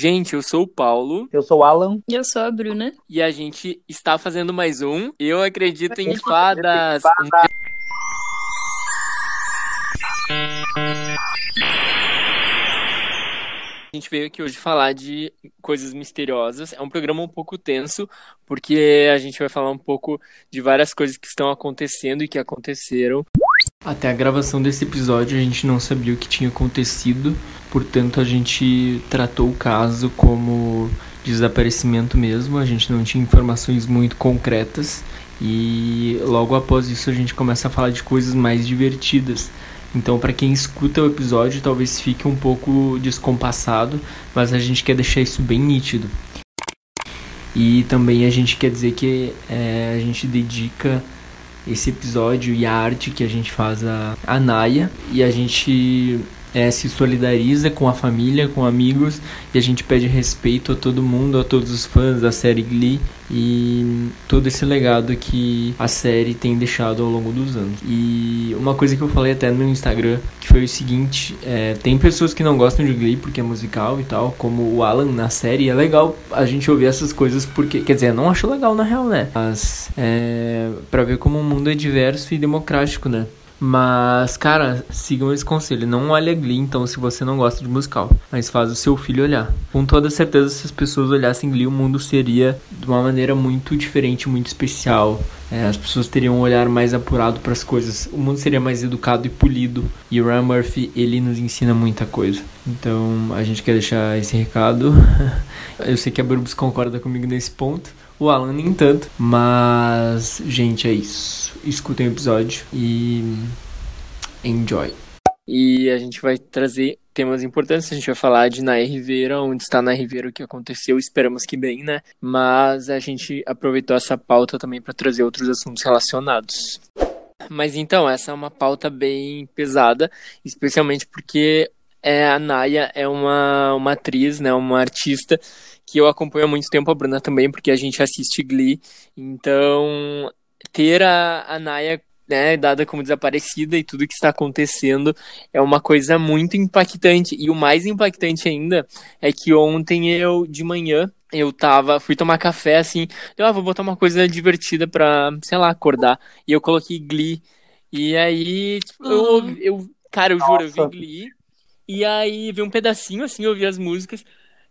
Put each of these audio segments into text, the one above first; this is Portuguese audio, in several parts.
Gente, eu sou o Paulo. Eu sou o Alan. E eu sou a Bruna. E a gente está fazendo mais um. Eu acredito em fadas. A gente veio aqui hoje falar de coisas misteriosas. É um programa um pouco tenso, porque a gente vai falar um pouco de várias coisas que estão acontecendo e que aconteceram. Até a gravação desse episódio a gente não sabia o que tinha acontecido, portanto a gente tratou o caso como desaparecimento mesmo, a gente não tinha informações muito concretas e logo após isso a gente começa a falar de coisas mais divertidas. Então, para quem escuta o episódio, talvez fique um pouco descompassado, mas a gente quer deixar isso bem nítido. E também a gente quer dizer que é, a gente dedica esse episódio e a arte que a gente faz a, a Naya. E a gente é, se solidariza com a família, com amigos e a gente pede respeito a todo mundo, a todos os fãs da série Glee e todo esse legado que a série tem deixado ao longo dos anos. E uma coisa que eu falei até no Instagram que foi o seguinte: é, tem pessoas que não gostam de Glee porque é musical e tal, como o Alan na série. é legal a gente ouvir essas coisas porque, quer dizer, não acho legal na real, né? Mas é, para ver como o mundo é diverso e democrático, né? Mas, cara, sigam esse conselho. Não olha Glee, então, se você não gosta de musical. Mas faz o seu filho olhar. Com toda certeza, se as pessoas olhassem Glee, o mundo seria de uma maneira muito diferente, muito especial. É, as pessoas teriam um olhar mais apurado para as coisas. O mundo seria mais educado e polido. E o Ryan Murphy, ele nos ensina muita coisa. Então, a gente quer deixar esse recado. Eu sei que a Burbs concorda comigo nesse ponto. O Alan nem tanto. Mas, gente, é isso. Escutem o episódio e enjoy. E a gente vai trazer temas importantes. A gente vai falar de Nair Ribeira, onde está Nair Ribeira, o que aconteceu. Esperamos que bem, né? Mas a gente aproveitou essa pauta também para trazer outros assuntos relacionados. Mas então, essa é uma pauta bem pesada, especialmente porque é, a Naya é uma, uma atriz, né, uma artista que eu acompanho há muito tempo, a Bruna também, porque a gente assiste Glee. Então, ter a, a Naya né, dada como desaparecida e tudo que está acontecendo é uma coisa muito impactante. E o mais impactante ainda é que ontem eu, de manhã, eu tava, fui tomar café assim, eu ah, vou botar uma coisa divertida pra, sei lá, acordar. E eu coloquei Glee. E aí, tipo, eu, eu, cara, eu juro, eu vi Glee. E aí vi um pedacinho assim, eu ouvi as músicas.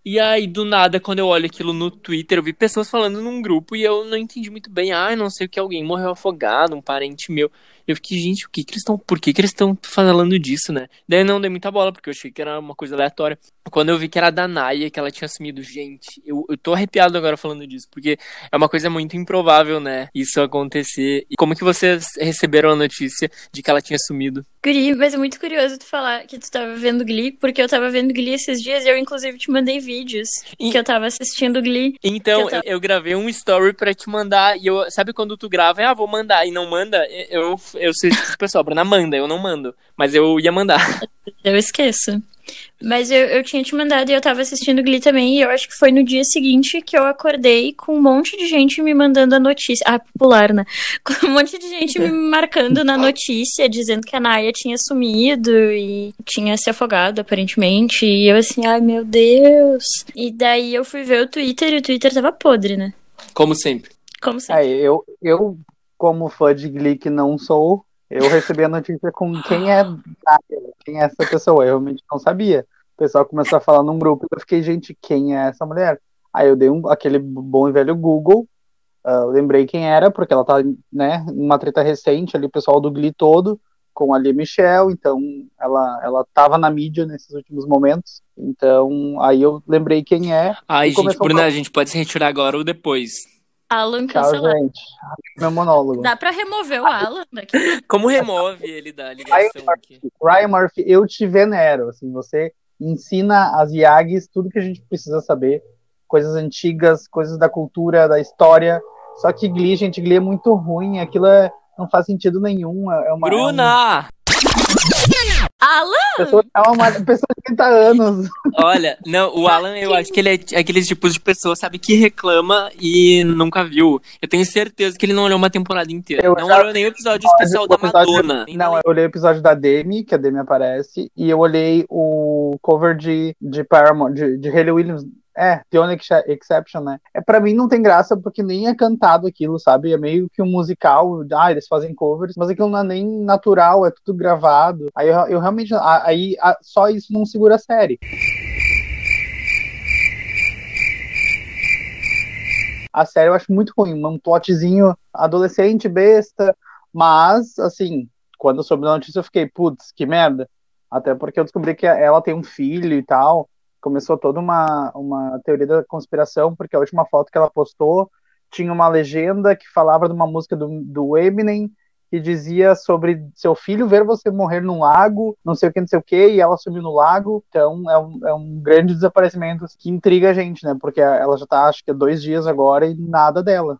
E aí, do nada, quando eu olho aquilo no Twitter, eu vi pessoas falando num grupo e eu não entendi muito bem. Ah, não sei o que, alguém morreu afogado, um parente meu. Eu fiquei, gente, o que que eles estão. Por que, que eles estão falando disso, né? Daí não dei muita bola, porque eu achei que era uma coisa aleatória. Quando eu vi que era da Naya, que ela tinha assumido, gente, eu, eu tô arrepiado agora falando disso, porque é uma coisa muito improvável, né? Isso acontecer. E como que vocês receberam a notícia de que ela tinha sumido? Glee, mas é muito curioso tu falar que tu tava vendo Glee, porque eu tava vendo Glee esses dias e eu, inclusive, te mandei vídeos e... que eu tava assistindo Glee. Então, eu, tava... eu, gravei um story pra te mandar, e eu, sabe quando tu grava, ah, vou mandar, e não manda? Eu, eu sei que o pessoal, Bruna manda, eu não mando, mas eu ia mandar. Eu esqueço. Mas eu, eu tinha te mandado e eu tava assistindo Glee também, e eu acho que foi no dia seguinte que eu acordei com um monte de gente me mandando a notícia. Ah, popular, né? Com um monte de gente me marcando na notícia, dizendo que a Naya tinha sumido e tinha se afogado, aparentemente. E eu assim, ai meu Deus. E daí eu fui ver o Twitter e o Twitter tava podre, né? Como sempre. Como sempre. É, eu, eu, como fã de Glee que não sou, eu recebi a notícia com quem é quem é essa pessoa. Eu realmente não sabia. O pessoal começou a falar num grupo e eu fiquei, gente, quem é essa mulher? Aí eu dei um, aquele bom e velho Google, uh, lembrei quem era, porque ela tá, né, numa treta recente ali, o pessoal do Glee todo, com a Lia Michelle, então ela, ela tava na mídia nesses últimos momentos. Então, aí eu lembrei quem é. Ai, gente, Bruna, a gente pode se retirar agora ou depois. Alan cancelado. Tchau, gente. Meu monólogo. Dá pra remover o Alan daqui? Como remove ele da ligação Ryan aqui? Murphy, Ryan Murphy, eu te venero. Assim, você ensina as Yags tudo que a gente precisa saber. Coisas antigas, coisas da cultura, da história. Só que Glee, gente, Glee é muito ruim. Aquilo é, não faz sentido nenhum. É uma, Bruna! É um... Alan! Pessoa, é uma pessoa de 30 anos. Olha, não, o Alan, eu acho que ele é aqueles tipos de pessoa, sabe, que reclama e nunca viu. Eu tenho certeza que ele não olhou uma temporada inteira. Eu não já- olhou nem o episódio especial da episódio- Madonna. Não, eu olhei o episódio da Demi, que a Demi aparece, e eu olhei o cover de, de Paramore, de, de Hayley Williams. É, The Only Ex- Exception, né? É, pra mim não tem graça porque nem é cantado aquilo, sabe? É meio que um musical. Ah, eles fazem covers, mas aquilo não é nem natural, é tudo gravado. Aí eu, eu realmente. Aí só isso não segura a série. A série eu acho muito ruim, um plotzinho adolescente, besta, mas, assim, quando eu soube da notícia eu fiquei, putz, que merda. Até porque eu descobri que ela tem um filho e tal. Começou toda uma, uma teoria da conspiração, porque a última foto que ela postou tinha uma legenda que falava de uma música do, do Eminem que dizia sobre seu filho ver você morrer num lago, não sei o que, não sei o que, e ela sumiu no lago. Então é um, é um grande desaparecimento que intriga a gente, né? Porque ela já tá, acho que há dois dias agora e nada dela.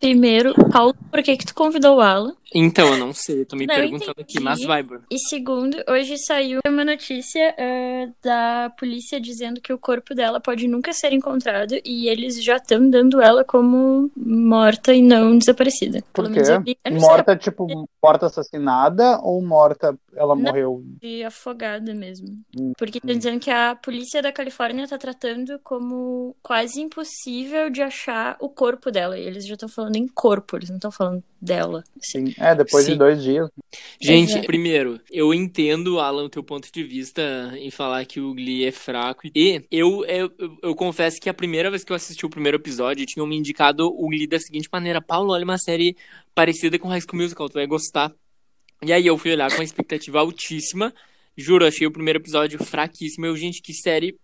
Primeiro, Paulo, por que que tu convidou o Alan? Então, eu não sei, eu tô me Não, perguntando aqui, entendi. mas vai, Bruno. E segundo, hoje saiu uma notícia eh, da polícia dizendo que o corpo dela pode nunca ser encontrado e eles já estão dando ela como morta e não desaparecida. Por Pelo quê? não sei, Morta, tipo, morta assassinada ou morta, ela Não. morreu? de afogada mesmo. Hum, Porque tá dizendo que a polícia da Califórnia tá tratando como quase impossível de achar o corpo dela. E eles já estão falando em corpo, eles não estão falando dela. Assim. Sim. É, depois Sim. de dois dias. Gente, Exato. primeiro, eu entendo, Alan, o teu ponto de vista em falar que o Glee é fraco. E eu, eu, eu, eu confesso que a primeira vez que eu assisti o primeiro episódio, tinham me indicado o Glee da seguinte maneira: Paulo, olha uma série parecida com High School Musical, tu vai gostar. E aí eu fui olhar com uma expectativa altíssima. Juro, achei o primeiro episódio fraquíssimo. Eu, gente, que série,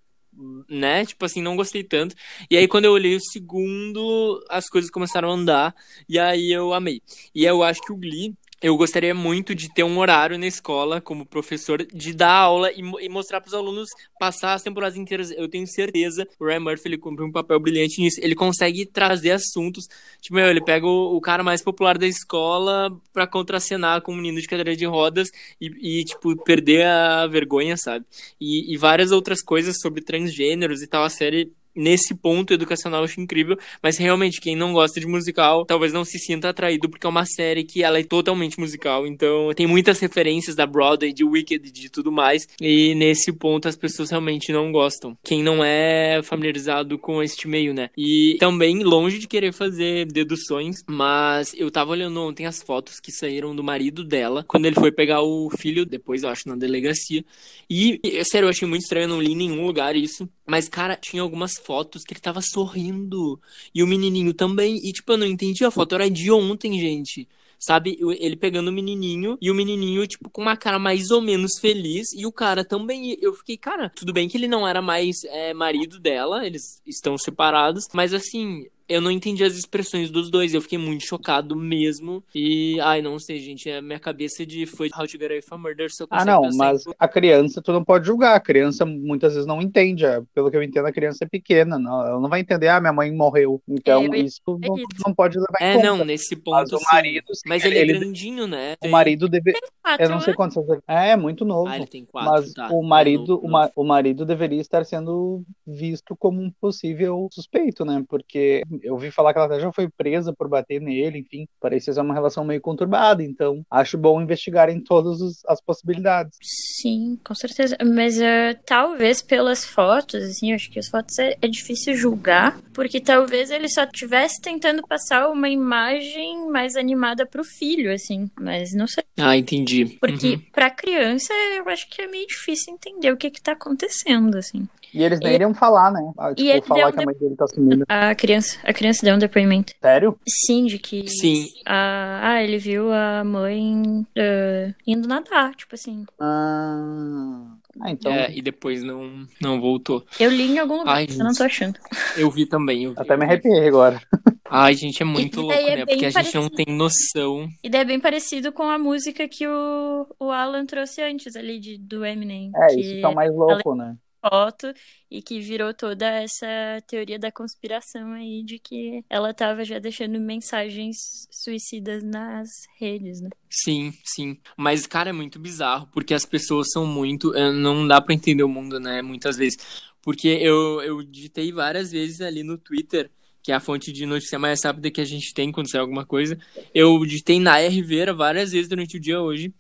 né? Tipo assim, não gostei tanto. E aí quando eu olhei o segundo, as coisas começaram a andar. E aí eu amei. E eu acho que o Glee, eu gostaria muito de ter um horário na escola como professor de dar aula e, e mostrar para os alunos passar as temporadas inteiras. Eu tenho certeza, o Ryan Murphy ele cumpre um papel brilhante nisso. Ele consegue trazer assuntos. Tipo, meu, ele pega o, o cara mais popular da escola para contracenar com um menino de cadeira de rodas e, e, tipo, perder a vergonha, sabe? E, e várias outras coisas sobre transgêneros e tal. A série nesse ponto educacional eu acho incrível, mas realmente quem não gosta de musical talvez não se sinta atraído porque é uma série que ela é totalmente musical, então tem muitas referências da Broadway, de Wicked, de tudo mais, e nesse ponto as pessoas realmente não gostam. Quem não é familiarizado com este meio, né? E também longe de querer fazer deduções, mas eu tava olhando ontem as fotos que saíram do marido dela quando ele foi pegar o filho, depois eu acho na delegacia, e sério, eu achei muito estranho, eu não li em nenhum lugar isso. Mas, cara, tinha algumas fotos que ele tava sorrindo. E o menininho também. E, tipo, eu não entendi. A foto era de ontem, gente. Sabe? Ele pegando o menininho. E o menininho, tipo, com uma cara mais ou menos feliz. E o cara também. Eu fiquei, cara, tudo bem que ele não era mais é, marido dela. Eles estão separados. Mas, assim. Eu não entendi as expressões dos dois, eu fiquei muito chocado mesmo. E, ai, não sei, gente, a minha cabeça de foi How to Get Away from Murder só Ah, não, em mas a criança tu não pode julgar. A criança muitas vezes não entende. é, Pelo que eu entendo, a criança é pequena. Não, ela não vai entender, ah, minha mãe morreu. Então, É, isso não, isso. não pode levar em É, conta. não, nesse Mas ponto o sim. marido, sim, Mas ele, ele- é grandinho, né? O marido deve. Quatro Eu não sei anos. quantos anos. É, é muito novo. Ah, ele tem quatro, Mas tá. o É marido, novo, o, novo. ma- o marido deveria estar sendo visto como um possível suspeito, né? Porque eu ouvi falar que ela até já foi presa por bater nele, enfim, parecia ser uma relação meio conturbada. Então, acho bom investigarem todas os- as possibilidades. Sim, com certeza. Mas eh, talvez pelas fotos, assim, eu acho que as fotos é, é difícil julgar, porque talvez ele só estivesse tentando passar uma imagem mais animada pro filho, assim. Mas não sei. Ah, entendi. Porque Uhum. pra criança eu acho que é meio difícil entender o que que tá acontecendo, assim. E eles nem E- iriam falar, né? Ah, E ele tipo, falar deu que a mãe dele tá sumida. A criança, a criança deu um depoimento. Sério? Sim, de que. Sim. a- ah, ele viu a mãe eh, indo nadar, tipo assim. Ah, ah, então. É, e depois não, não voltou. Eu li em algum lugar, Ai, eu não tô achando. Eu vi também. Eu vi, Até me arrepiei agora. Ai, gente, é muito E louco, é né? Porque a gente não tem noção. E daí é bem parecido com a música que o, o Alan trouxe antes ali de, do Eminem. É, que isso tá mais louco, né? Foto e que virou toda essa teoria da conspiração aí de que ela tava já deixando mensagens suicidas nas redes, né? Sim, sim. Mas, cara, é muito bizarro, porque as pessoas são muito. Eh, não dá para entender o mundo, né? Muitas vezes. Porque eu, eu digitei várias vezes ali no Twitter que é a fonte de notícia mais rápida que a gente tem quando sai alguma coisa. Eu digitei na Rivera várias vezes durante o dia hoje.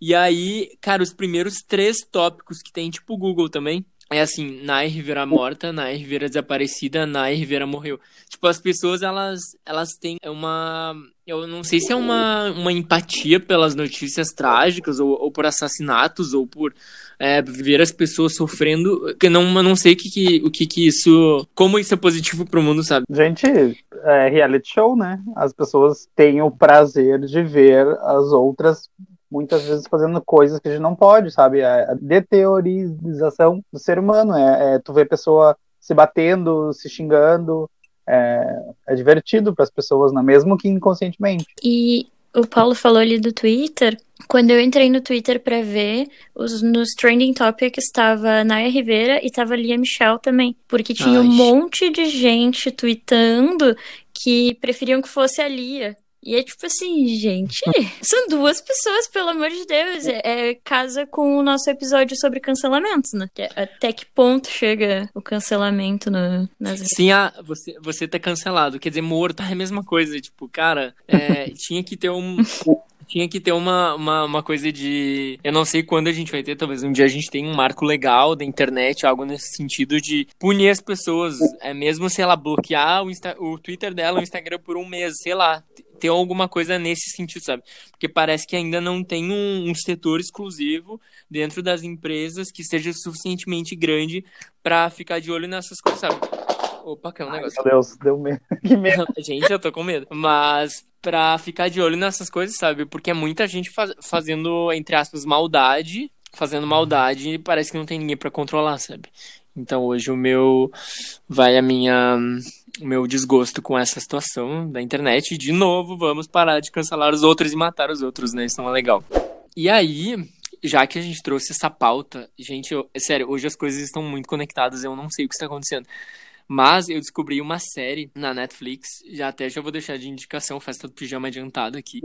E aí, cara, os primeiros três tópicos que tem, tipo o Google também, é assim, Nair Rivera morta, Nair Rivera desaparecida, Nair Rivera morreu. Tipo, as pessoas, elas, elas têm uma... Eu não sei se é uma, uma empatia pelas notícias trágicas, ou, ou por assassinatos, ou por é, ver as pessoas sofrendo. Que não, eu não sei que, que, o que, que isso... Como isso é positivo pro mundo, sabe? Gente, é reality show, né? As pessoas têm o prazer de ver as outras muitas vezes fazendo coisas que a gente não pode, sabe? É a deteorização do ser humano. É, é tu ver pessoa se batendo, se xingando. É, é divertido para as pessoas, não? mesmo que inconscientemente. E o Paulo falou ali do Twitter. Quando eu entrei no Twitter para ver, os, nos trending topics estava Naya Rivera e estava Lia Michelle também. Porque tinha Ai. um monte de gente tweetando que preferiam que fosse a Lia. E é tipo assim, gente, são duas pessoas, pelo amor de Deus. É, é casa com o nosso episódio sobre cancelamentos, né? É, até que ponto chega o cancelamento no, nas Sim, a, você, você tá cancelado. Quer dizer, morto é a mesma coisa. Tipo, cara, é, tinha que ter um. tinha que ter uma, uma, uma, coisa de. Eu não sei quando a gente vai ter, talvez um dia a gente tenha um marco legal da internet, algo nesse sentido de punir as pessoas. É mesmo, sei lá, bloquear o, Insta, o Twitter dela, o Instagram por um mês, sei lá ter alguma coisa nesse sentido, sabe? Porque parece que ainda não tem um, um setor exclusivo dentro das empresas que seja suficientemente grande para ficar de olho nessas coisas, sabe? Opa, que é um negócio. Ai, meu Deus, deu medo. Que medo. gente, eu tô com medo. Mas pra ficar de olho nessas coisas, sabe? Porque é muita gente faz, fazendo, entre aspas, maldade, fazendo maldade e parece que não tem ninguém para controlar, sabe? Então hoje o meu vai a minha o meu desgosto com essa situação da internet. De novo, vamos parar de cancelar os outros e matar os outros, né? Isso não é legal. E aí, já que a gente trouxe essa pauta, gente, eu, sério, hoje as coisas estão muito conectadas, eu não sei o que está acontecendo. Mas eu descobri uma série na Netflix, já até já vou deixar de indicação, festa do pijama adiantado aqui.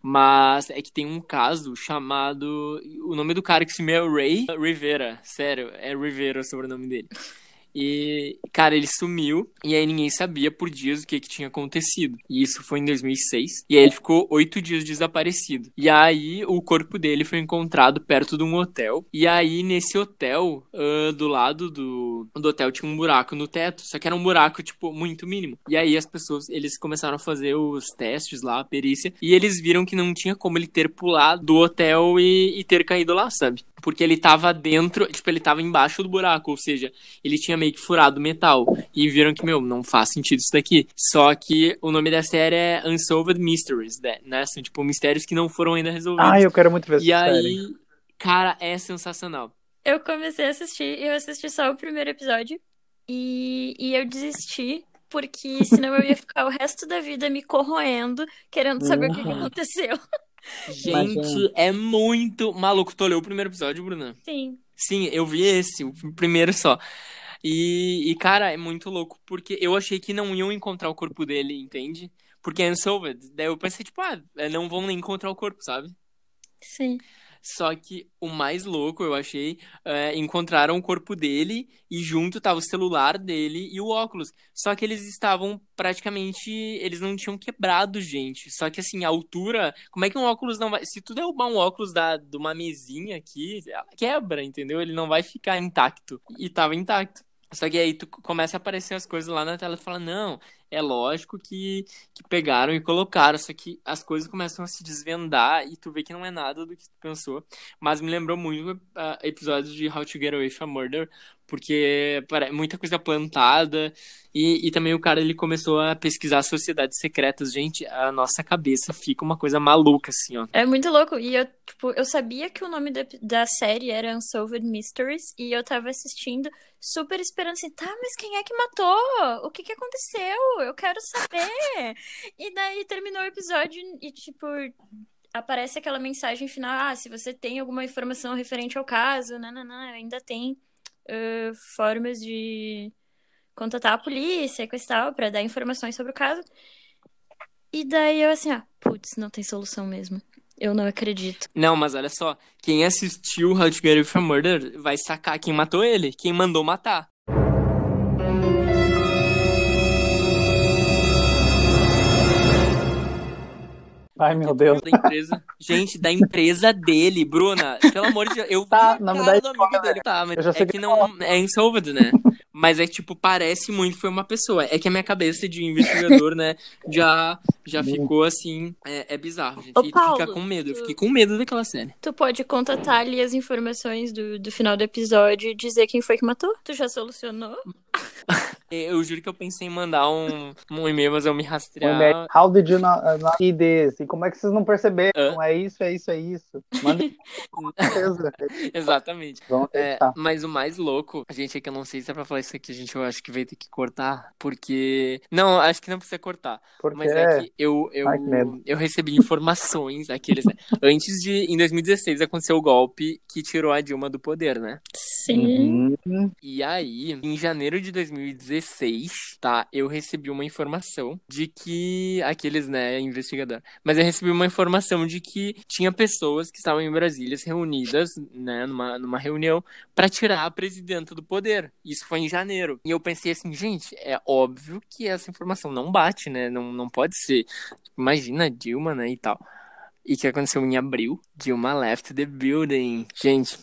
Mas é que tem um caso chamado. O nome do cara que se chama é Ray Rivera. Sério, é Rivera o sobrenome dele. E, cara, ele sumiu e aí ninguém sabia por dias o que, que tinha acontecido. E isso foi em 2006. E aí ele ficou oito dias desaparecido. E aí o corpo dele foi encontrado perto de um hotel. E aí nesse hotel, uh, do lado do, do hotel, tinha um buraco no teto. Só que era um buraco, tipo, muito mínimo. E aí as pessoas, eles começaram a fazer os testes lá, a perícia. E eles viram que não tinha como ele ter pulado do hotel e, e ter caído lá, sabe? Porque ele tava dentro, tipo, ele tava embaixo do buraco, ou seja, ele tinha meio que furado metal. E viram que, meu, não faz sentido isso daqui. Só que o nome da série é Unsolved Mysteries, né? São, tipo, mistérios que não foram ainda resolvidos. Ah, eu quero muito ver essa E aí, cara, é sensacional. Eu comecei a assistir, eu assisti só o primeiro episódio. E, e eu desisti porque senão eu ia ficar o resto da vida me corroendo, querendo saber uhum. o que, que aconteceu. Gente, é... é muito maluco. Tu olhou o primeiro episódio, Bruna? Sim. Sim, eu vi esse, o primeiro só. E, e, cara, é muito louco, porque eu achei que não iam encontrar o corpo dele, entende? Porque é Unsolved. Daí eu pensei, tipo, ah, não vão nem encontrar o corpo, sabe? Sim. Só que o mais louco, eu achei, é, encontraram o corpo dele e junto tava o celular dele e o óculos. Só que eles estavam praticamente. Eles não tinham quebrado, gente. Só que assim, a altura. Como é que um óculos não vai. Se tu derrubar um óculos da, de uma mesinha aqui, quebra, entendeu? Ele não vai ficar intacto. E tava intacto. Só que aí tu começa a aparecer as coisas lá na tela e fala, não, é lógico que, que pegaram e colocaram, só que as coisas começam a se desvendar e tu vê que não é nada do que tu pensou. Mas me lembrou muito uh, episódios de How to Get Away from Murder, porque muita coisa plantada e, e também o cara ele começou a pesquisar sociedades secretas. Gente, a nossa cabeça fica uma coisa maluca, assim, ó. É muito louco. E eu, tipo, eu sabia que o nome da, da série era Unsolved Mysteries e eu tava assistindo super esperando assim, tá, mas quem é que matou? O que que aconteceu? Eu quero saber. e daí terminou o episódio e, tipo, aparece aquela mensagem final, ah, se você tem alguma informação referente ao caso, não, ainda tem uh, formas de contatar a polícia, coisa pra dar informações sobre o caso. E daí eu assim, ah, putz, não tem solução mesmo. Eu não acredito. Não, mas olha só, quem assistiu How to Get Away Murder vai sacar quem matou ele, quem mandou matar. Ai, meu Deus. Da empresa. Gente, da empresa dele, Bruna. Pelo amor de Deus, eu vi Tá, a cara dá do amigo dele. Tá, mas Eu já sei é que que não é insolved, né? Mas é tipo, parece muito que foi uma pessoa. É que a minha cabeça de investigador, né, já, já ficou assim. É, é bizarro, gente. Ô, tu fica Paulo, com medo. Eu fiquei com medo daquela série. Tu pode contatar ali as informações do, do final do episódio e dizer quem foi que matou? Tu já solucionou? Eu juro que eu pensei em mandar um, um e-mail, mas eu me Um rastrear. e-mail. How did you not, uh, not see this? E como é que vocês não perceberam? Hã? É isso, é isso, é isso. Manda. Exatamente. Vamos É, mas o mais louco, gente, é que eu não sei se é pra falar isso aqui, a gente eu acho que vai ter que cortar, porque. Não, acho que não precisa cortar. Porque Mas é que eu, eu, Ai, que eu recebi informações, aqueles, né? Antes de. Em 2016 aconteceu o golpe que tirou a Dilma do poder, né? Sim. Uhum. E aí, em janeiro de 2016, tá? Eu recebi uma informação de que. Aqueles, né, investigador. Mas eu recebi uma informação de que tinha pessoas que estavam em Brasília reunidas, né, numa, numa reunião, pra tirar a presidenta do poder. Isso foi em janeiro. E eu pensei assim, gente, é óbvio que essa informação não bate, né? Não, não pode ser. Imagina Dilma, né, e tal. E que aconteceu em abril? Dilma left the building. Gente.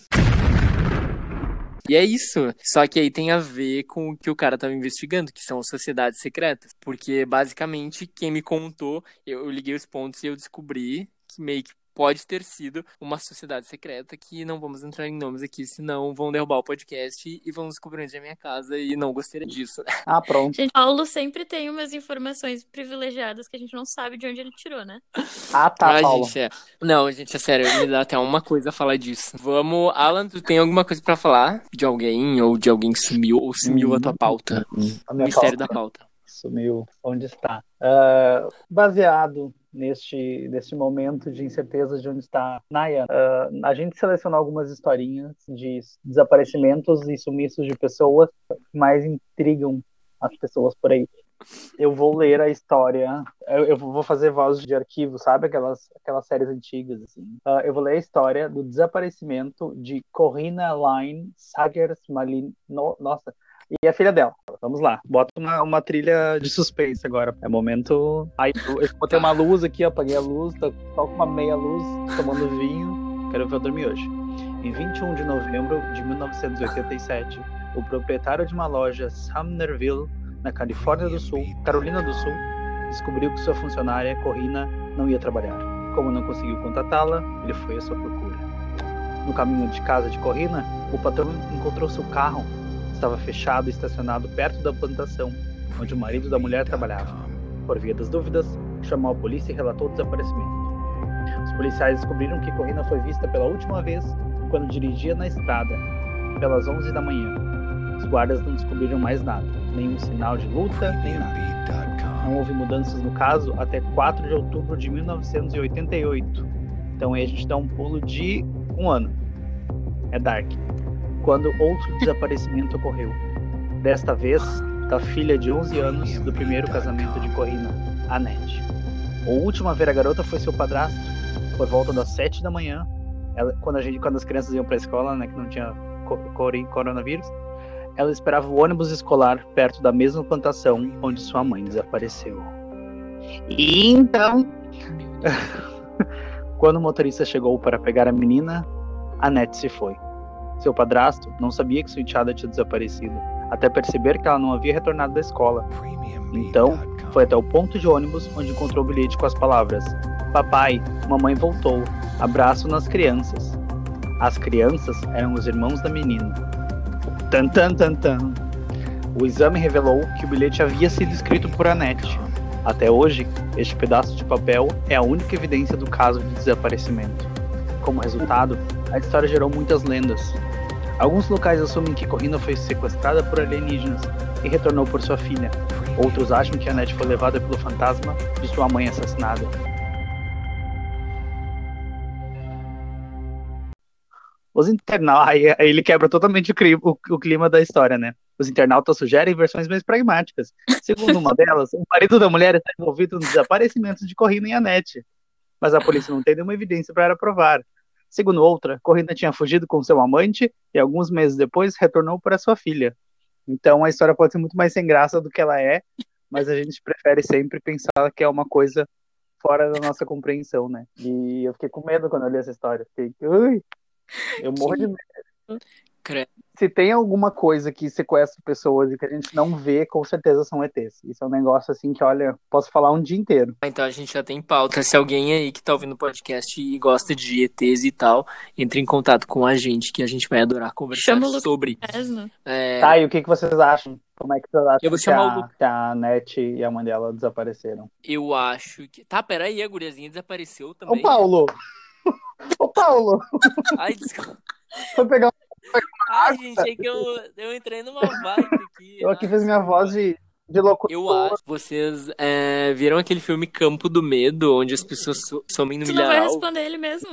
E é isso. Só que aí tem a ver com o que o cara tava investigando, que são sociedades secretas. Porque, basicamente, quem me contou, eu, eu liguei os pontos e eu descobri que meio que pode ter sido uma sociedade secreta que não vamos entrar em nomes aqui, senão vão derrubar o podcast e vão descobrir onde é a minha casa e não gostaria disso. Ah, pronto. Gente, Paulo sempre tem umas informações privilegiadas que a gente não sabe de onde ele tirou, né? Ah, tá, ah, Paulo. gente, é. Não, gente, é sério, me dá até uma coisa a falar disso. Vamos, Alan, tu tem alguma coisa pra falar de alguém ou de alguém que sumiu ou sumiu a tua pauta? A minha Mistério pauta da pauta. sumiu. Onde está? Ah, baseado neste, neste momento de incerteza de onde está Naya, ah, a gente selecionou algumas historinhas de desaparecimentos e sumiços de pessoas que mais intrigam as pessoas por aí. Eu vou ler a história, eu, eu vou fazer voz de arquivo, sabe? Aquelas, aquelas séries antigas, assim. Ah, eu vou ler a história do desaparecimento de Corrina Line Sagers Malin... No, nossa, e a filha dela. Vamos lá, bota uma, uma trilha de suspense agora. É momento. Aí eu, eu botei uma luz aqui, apaguei a luz, tô com uma meia luz, tomando vinho. Quero ver eu dormir hoje. Em 21 de novembro de 1987, o proprietário de uma loja Sumnerville, na Califórnia do Sul, Carolina do Sul, descobriu que sua funcionária, Corrina, não ia trabalhar. Como não conseguiu contatá-la, ele foi à sua procura. No caminho de casa de Corrina, o patrão encontrou seu carro estava fechado e estacionado perto da plantação, onde o marido da mulher trabalhava. Por via das dúvidas, chamou a polícia e relatou o desaparecimento. Os policiais descobriram que Corrina foi vista pela última vez quando dirigia na estrada, pelas 11 da manhã. Os guardas não descobriram mais nada, nenhum sinal de luta, nem nada. Não houve mudanças no caso até 4 de outubro de 1988. Então aí a gente dá um pulo de um ano. É Dark quando outro desaparecimento ocorreu. Desta vez, da filha de 11 anos do primeiro casamento de Corrina, Annette. O último a ver a garota foi seu padrasto, por volta das 7 da manhã, ela, quando, a gente, quando as crianças iam para a escola, né, que não tinha co cor coronavírus, ela esperava o ônibus escolar perto da mesma plantação onde sua mãe desapareceu. E então, quando o motorista chegou para pegar a menina, Annette se foi. Seu padrasto não sabia que sua enteada tinha desaparecido, até perceber que ela não havia retornado da escola. Então, foi até o ponto de ônibus onde encontrou o bilhete com as palavras: Papai, mamãe voltou, abraço nas crianças. As crianças eram os irmãos da menina. Tan tan tan tan. O exame revelou que o bilhete havia sido escrito por Annette. Até hoje, este pedaço de papel é a única evidência do caso de desaparecimento. Como resultado, a história gerou muitas lendas. Alguns locais assumem que Corrina foi sequestrada por alienígenas e retornou por sua filha. Outros acham que Annette foi levada pelo fantasma de sua mãe assassinada. Os internautas. Aí, ele quebra totalmente o clima, o, o clima da história, né? Os internautas sugerem versões mais pragmáticas. Segundo uma delas, o marido da mulher está envolvido nos desaparecimentos de Corrina e Anete. Mas a polícia não tem nenhuma evidência para provar. Segundo outra, Corrina tinha fugido com seu amante e alguns meses depois retornou para sua filha. Então a história pode ser muito mais sem graça do que ela é, mas a gente prefere sempre pensar que é uma coisa fora da nossa compreensão, né? E eu fiquei com medo quando eu li essa história. Fiquei, ui, eu morro de medo. Se tem alguma coisa que sequestra pessoas e que a gente não vê, com certeza são ETs. Isso é um negócio assim que, olha, posso falar um dia inteiro. Então a gente já tem pauta. Se alguém aí que tá ouvindo o podcast e gosta de ETs e tal, entre em contato com a gente, que a gente vai adorar conversar Chama o sobre. É, Tá, e o que, que vocês acham? Como é que vocês acham Eu vou que, chamar o a, Lu- que a Net e a mãe dela desapareceram? Eu acho que. Tá, peraí, a guriazinha desapareceu Ô, também. Paulo! Ô, Paulo! Ai, desculpa. Foi pegar. Ai, gente, é que eu, eu entrei numa vibe aqui. Eu aqui fiz minha voz de, de locutor. Eu acho. Vocês é, viram aquele filme Campo do Medo, onde as pessoas su- somem no Tu não vai milharal? responder ele mesmo.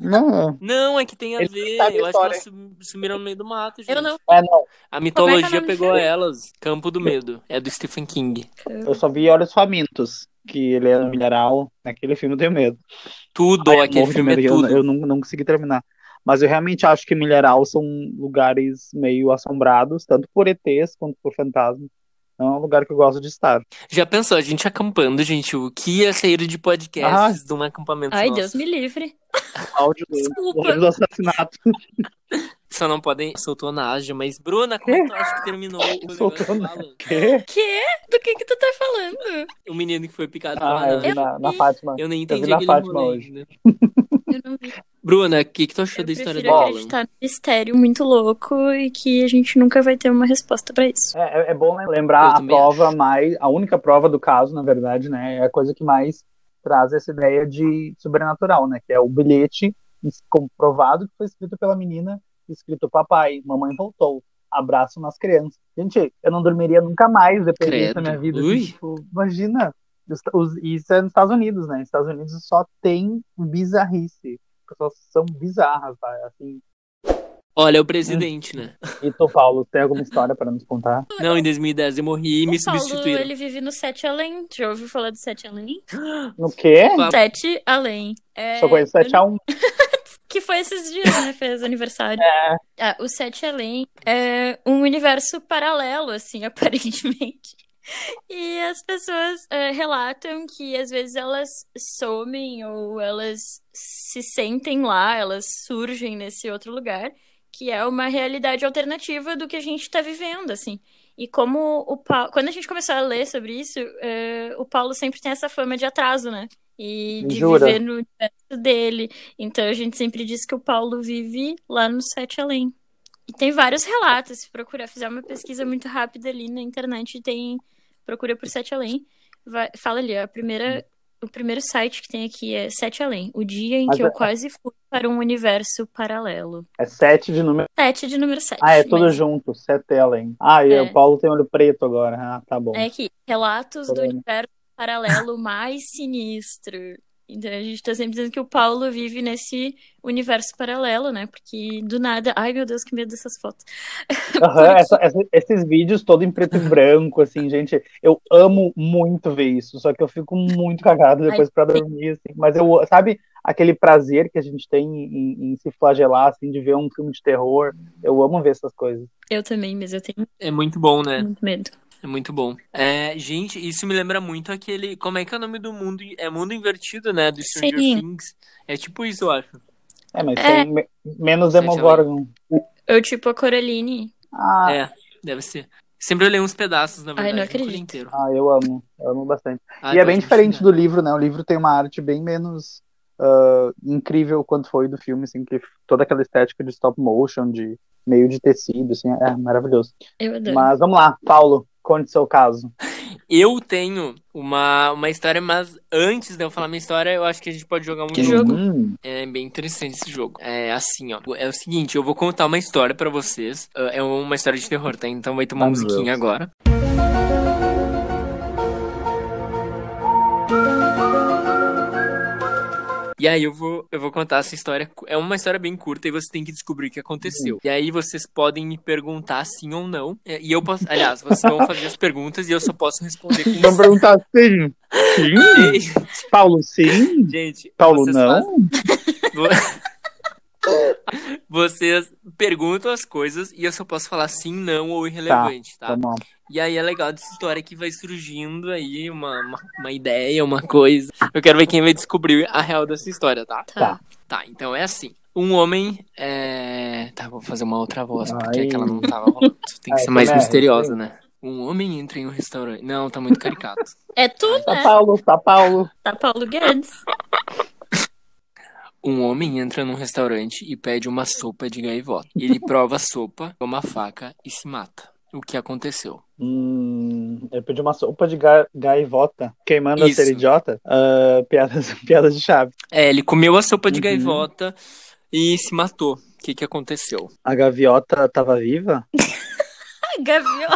Não, Não, é que tem a Ele ver. a Eu acho que elas sum- sumiram no meio do mato, gente. Eu não. é, não. A mitologia nome do pegou filme? elas. Campo do Medo. É do Stephen King. Eu só vi Olhos Famintos, que ele é no milharal. Naquele filme eu tenho medo. Tudo, Ai, eu aquele filme medo, é eu- tudo. Eu, não, não consegui terminar. Mas eu realmente acho que Milharal são lugares meio assombrados, tanto por ETs quanto por fantasmas. Não é um lugar que eu gosto de estar. Já pensou, a gente acampando, gente, o que ia sair de podcasts de um acampamento Ai, nosso? Deus me livre. Áudio do, Desculpa. áudio do assassinato. Só não podem... Soltou Nádia, mas Bruna, como é que tu acha que terminou o falando? Quê? Que? Do que que tu tá falando? O menino que foi picado pela Ah, eu vi na, na Fátima. Eu nem vi entendi na aquele Fátima rolê hoje. ainda. Bruna, o que, que tu achou Eu da história do prefiro Alan? acreditar no mistério muito louco e que a gente nunca vai ter uma resposta pra isso. É, é- é bom Eu lembrar a prova mais. A única prova do caso, na verdade, né? É a coisa que mais traz essa ideia de sobrenatural, né? Que é o bilhete comprovado que foi escrito pela menina, escrito papai, mamãe voltou. Abraço nas crianças. Gente, eu não dormiria nunca mais depois disso na minha vida. Assim, tipo, imagina. Os- isso é nos Estados Unidos, né? Nos Estados Unidos só tem bizarrice. As pessoas são bizarras, tá? Assim. Olha, é o presidente, né? E tu, Paulo, tem alguma história para nos contar? Não, em 2010 eu morri e me o Paulo, substituíram. ele vive no Sete Além. Já ouviu falar do Sete Além? No quê? Sete Além. É, Só conheço 7 a 1 Que foi esses dias, né? Fez aniversário. É. Ah, o Sete Além é um universo paralelo, assim, aparentemente. E as pessoas eh, relatam que às vezes elas somem ou elas se sentem lá, elas surgem nesse outro lugar, que é uma realidade alternativa do que a gente está vivendo, assim. E como o Paulo, quando a gente começou a ler sobre isso, eh, o Paulo sempre tem essa fama de atraso, né? E de Jura? viver no universo dele. Então a gente sempre diz que o Paulo vive lá no Sete Além. E tem vários relatos, se procurar, fizer uma pesquisa muito rápida ali na internet, tem procura por Sete Além, vai- fala ali, a primeira, o primeiro site que tem aqui é Sete Além, o dia em Mas que é- eu quase fui para um universo paralelo. É 7 de número. Sete de número sete. Ah, é tudo mas junto. 7 além. Ah, e É. o Paulo tem olho preto agora. Ah, tá bom. É aqui, relatos do universo paralelo mais sinistro. Então a gente tá sempre dizendo que o Paulo vive nesse universo paralelo, né? Porque do nada. Ai meu Deus, que medo dessas fotos. Aham, essa- essa- esses vídeos todo em preto e branco, assim, gente, eu amo muito ver isso, só que eu fico muito cagado depois pra dormir, assim, mas eu, sabe, aquele prazer que a gente tem em, em se flagelar, assim, de ver um filme de terror, eu amo ver essas coisas. Eu também, mas eu tenho É muito bom, né? muito medo. É muito bom. É, gente, isso me lembra muito aquele. Como é que é o nome do mundo? É Mundo Invertido, né? Do Stranger Sim. Things. É tipo isso, eu acho. É, mas É. tem me- menos Demogorgon. Eu, tipo, a Coraline. Ah, É, deve ser. Sempre olhei uns pedaços, na Ai, verdade. não nunca li acredito. inteiro. ah, eu amo, eu amo bastante. Ah, E é pode bem diferente do livro, né? O livro tem uma arte bem menos ah, incrível quanto foi do filme, assim, que toda aquela estética de stop motion, de meio de tecido, assim, é maravilhoso. Eu adoro. Mas vamos lá, Paulo, conte seu caso. Eu tenho uma, uma história, mas antes de eu falar minha história, eu acho que a gente pode jogar um Que jogo. Hum, É bem interessante esse jogo. É assim, ó. É o seguinte, eu vou contar uma história pra vocês. Ah, É uma história de terror, tá? Então vai Ah, meu musiquinha Deus. agora. E aí eu vou, eu vou contar essa história. É uma história bem curta e você tem que descobrir o que aconteceu. E aí vocês podem me perguntar sim ou não. É, E eu posso. Aliás, vocês vão fazer as perguntas e eu só posso responder com Vamos perguntar sim. Sim? Paulo, sim? Gente, Paulo, não? Vo- Vocês perguntam as coisas e eu só posso falar sim, não ou irrelevante, tá? Tá bom. E aí é legal dessa história que vai surgindo aí uma, uma, uma ideia, uma coisa. Eu quero ver quem vai descobrir a real dessa história, tá? Tá. Tá, então é assim. Um homem é. Tá, vou fazer uma outra voz, porque Ai. aquela não tava rolando. Tem que Ai, ser mais é? misteriosa, né? Um homem entra em um restaurante. Não, tá muito caricato. É tu, Tá né? Paulo, tá Paulo. Tá Paulo Guedes. Um homem entra num restaurante e pede uma sopa de gaivota. Ele prova a sopa, com uma faca e se mata. O que aconteceu? Hum, eu pedi uma sopa de ga gaivota. Quem manda Isso. ser idiota? Ah, piadas, piadas de chave. É, ele comeu a sopa de Uhum. gaivota e se matou. O que que aconteceu? A gaviota tava viva? Gavião.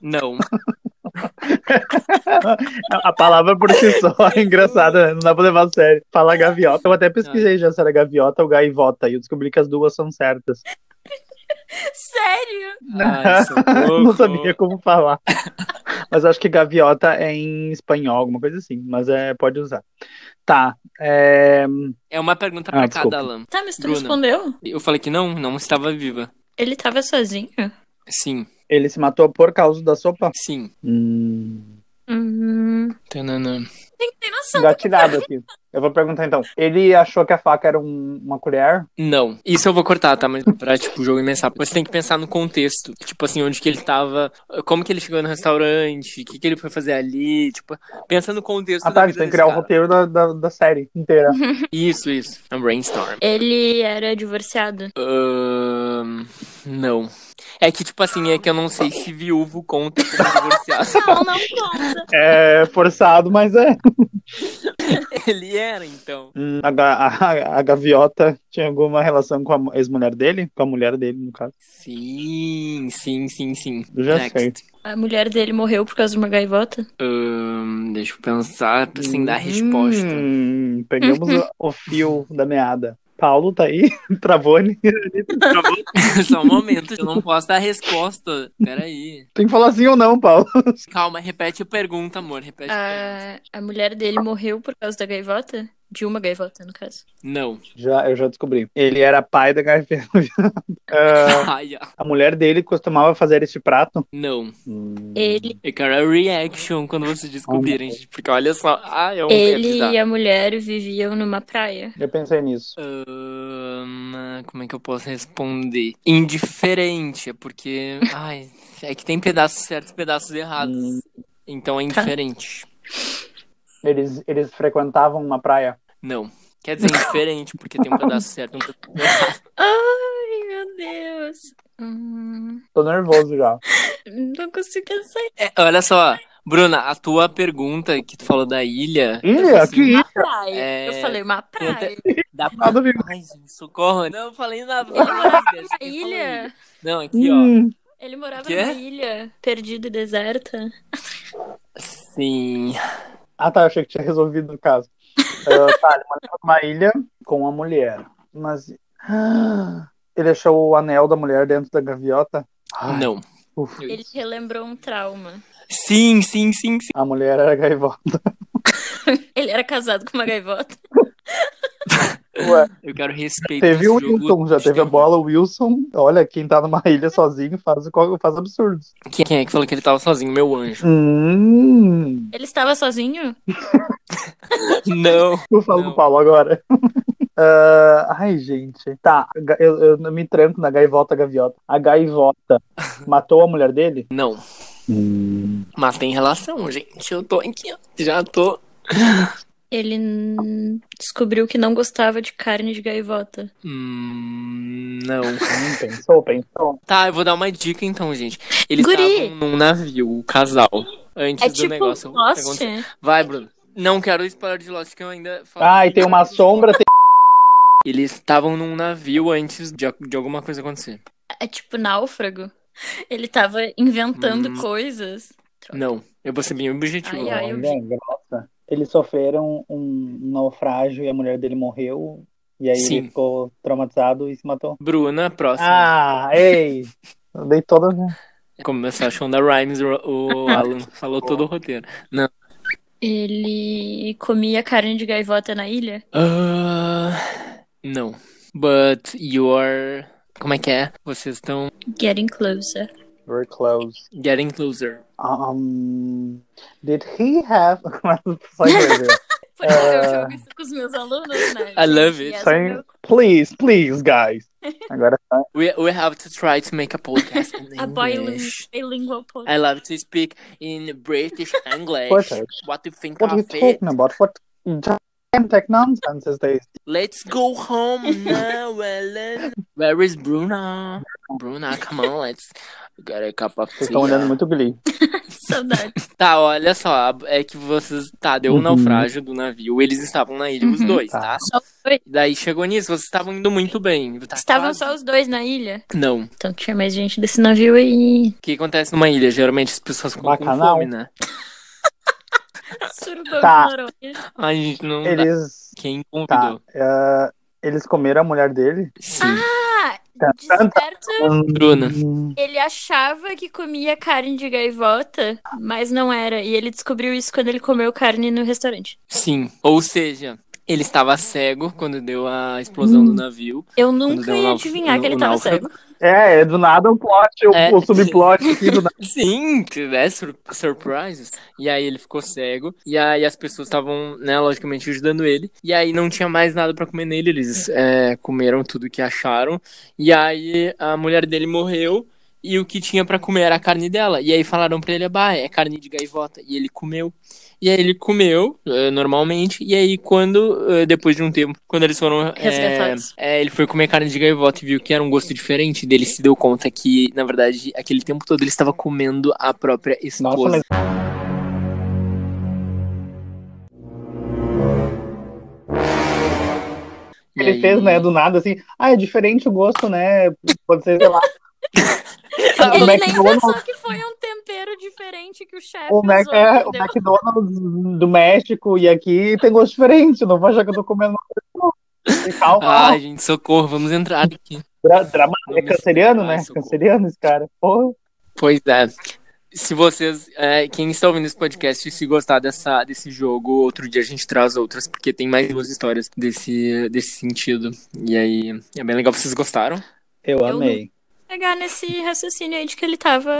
Não. A palavra por si só é engraçada, né? não dá pra levar a sério. Fala gaviota. Eu até pesquisei já se era gaviota ou gaivota e eu descobri que as duas são certas. Sério? Ai, não sabia como falar. Mas acho que gaviota é em espanhol, alguma coisa assim. Mas é, pode usar. Tá. É... É uma pergunta Ah, pra desculpa. cada Alan. Tá, mas tu Bruna. respondeu? Eu falei que não, não estava viva. Ele tava sozinho? Sim, Ele se matou por causa da sopa? sim. Hum... Hum. Tananã. Tem noção. Gatilhado aqui. Eu vou perguntar então. Ele achou que a faca era um- uma colher? Não. Isso eu vou cortar, tá? Mas pra, tipo, o jogo começar. Você tem que pensar no contexto. Tipo assim, onde que ele tava, como que ele chegou no restaurante, o que que ele foi fazer ali, tipo, pensa no contexto Ah da tá, vida você tem que criar o cara. roteiro da, da, da série inteira. Isso, isso. É um brainstorm. Ele era divorciado. Ahn, não. É que, tipo assim, é que eu não sei se viúvo conta como divorciado. Não, não conta. É forçado, mas é. ele era, então. Hum, A, a- a gaviota tinha alguma relação com a ex-mulher dele? Com a mulher dele, no caso. Sim, sim, sim, sim. Eu já Next. sei. A mulher dele morreu por causa de uma gaivota? Ahn, deixa eu pensar, sem dar resposta. Hum, pegamos o, o fio da meada. Paulo tá aí? Travou ali? Travou. Só um momento, eu não posso dar resposta. Peraí. Tem que falar sim ou não, Paulo. Calma, repete a pergunta, amor. Repete a pergunta. A, a mulher dele morreu por causa da gaivota? De uma gaivota, no caso. Não. Já, eu já descobri. Ele era pai da gaviota. Ah, Ai, ah, a mulher dele costumava fazer este prato? não. Ele, Eu quero a reaction quando vocês descobrirem, gente. Porque olha só. Ah, é um ele e a mulher viviam numa praia. Eu pensei nisso. Ahn, como é que eu posso responder? Indiferente, é porque. Ai, é que tem pedaços certos e pedaços errados. Hum. Então é indiferente. Eles, eles frequentavam uma praia? Não. Quer dizer indiferente, porque tem um pedaço certo e um pedaço errado. Ai, meu Deus. Hum, Tô nervoso já. não consigo pensar. É, olha só, Bruna, a tua pergunta que tu falou da ilha. Ilha? assim, Que ilha? Praia. É, Eu falei uma praia. Dá Nada a ver. Ai, gente, socorro. Não, eu falei na ilha. achei que A eu falei ilha? Não, aqui, ó. Hum, Ele morava Quê? numa ilha perdida e deserta. Sim. Ah, tá. Eu achei que tinha resolvido o caso. Ah, tá, ele morava numa ilha com a mulher. Mas. Ah, ele achou o anel da mulher dentro da gaviota? Ai, Não. ufa. Ele relembrou um trauma. Sim, sim, sim, sim. A mulher era gaivota. Ele era casado com uma gaivota. Ué, Eu quero respeito. teve o Wilson, já teve a bola, o Wilson. Olha, quem tá numa ilha sozinho faz, faz absurdos. Quem, quem é que falou que ele tava sozinho? Meu anjo. Hum, Ele estava sozinho? Não. eu falo Não. com o Paulo agora. Ah, ai, gente. Tá, eu, eu me tranco na gaivota gaviota. A gaivota matou a mulher dele? Não. Mas tem relação, gente. Eu tô aqui, ó. Já tô. Ele descobriu que não gostava de carne de gaivota. Hum, não. Hum, pensou, pensou. Tá, eu vou dar uma dica então, gente. Eles Guri. estavam num navio, o casal. Antes É do tipo negócio Lost? acontecer. Vai, Bruno. Não quero spoiler de Lost, que eu ainda falo. Ah, e tem uma sombra. Tem... Eles estavam num navio antes de, de alguma coisa acontecer. É tipo náufrago. Ele tava inventando Hum. coisas. Não, eu vou ser bem objetivo. Ai, ai. eu grossa. eles sofreram um naufrágio e a mulher dele morreu. E aí Sim. ele ficou traumatizado e se matou. Bruna, próxima. Ah, ei! Eu dei todas. né? Começou a Shonda Rhimes, o, o Alan falou todo o roteiro. Não. Ele comia carne de gaivota na ilha? Ah, não. But you are. Como é que é? Vocês estão Getting closer. Very close. getting closer. Um, did he have. Só inglês. Porque eu jogo isso com os meus alunos, né? I love it. Yes, Sem- meu- please, please, guys. Agora tá. We, we have to try to make a podcast in A bilingual, English. bilingual podcast. I love to speak in British English. British? What do you think What are you it? talking about? What gigantic nonsense is this? Let's go home now, Ellen. Where is Bruna? Bruna, come on, let's get a cup of Vocês estão olhando muito Glee. Saudade. Tá, olha só, é que vocês. Tá, deu o Uhum. naufrágio do navio, eles estavam na ilha, os Uhum. dois, Tá. tá? Só foi. Daí chegou nisso, vocês estavam indo muito bem. Tá Estavam quase- só os dois na ilha? Não. Então tinha mais gente desse navio aí. O que acontece numa ilha? Geralmente as pessoas ficam com Bacanal. fome, né? Surubão Tá. Ai, gente, não dá. Eles. Quem Tá. convidou? ah, eles comeram a mulher dele? Sim. Ah, De certo, Bruna. Ele achava que comia carne de gaivota, mas não era. E ele descobriu isso quando ele comeu carne no restaurante. Sim. Ou seja, ele estava cego quando deu a explosão Hum. do navio. Eu nunca ia adivinhar que ele o tava náufrago. cego. É, é do nada um plot, o, É. o subplot aqui do nada. Sim, né? Sur surprises. E aí ele ficou cego. E aí as pessoas estavam, né, logicamente, ajudando ele. E aí não tinha mais nada pra comer nele. Eles é, comeram tudo que acharam. E aí a mulher dele morreu. E o que tinha pra comer era a carne dela. E aí falaram pra ele, bah, é carne de gaivota. E ele comeu. E aí ele comeu eh, normalmente. E aí quando, eh, depois de um tempo, quando eles foram... eh, Resgatados. é, ele foi comer carne de gaivota e viu que era um gosto diferente. Dele se deu conta que, na verdade, aquele tempo todo ele estava comendo a própria esposa. Nossa, mas ele aí- fez, né, do nada, assim, ah, é diferente o gosto, né? Pode ser, sei lá. Ele nem McDonald's- pensou que foi um tempero diferente que o chefe O, Mac, usou, é, o? McDonald's do México e aqui tem gosto diferente. Não vou achar que eu tô comendo uma coisa. Calma, Ai, gente, socorro, vamos entrar aqui. dra drama, é canceriano, né? socorro. Canceriano esse cara. Porra. Pois é. Se vocês, é, quem está ouvindo esse podcast, se gostar dessa, desse jogo, outro dia a gente traz outras, porque tem mais duas histórias desse, desse sentido. E aí, é bem legal. Vocês gostaram? Eu, Eu Pegar nesse raciocínio aí de que ele tava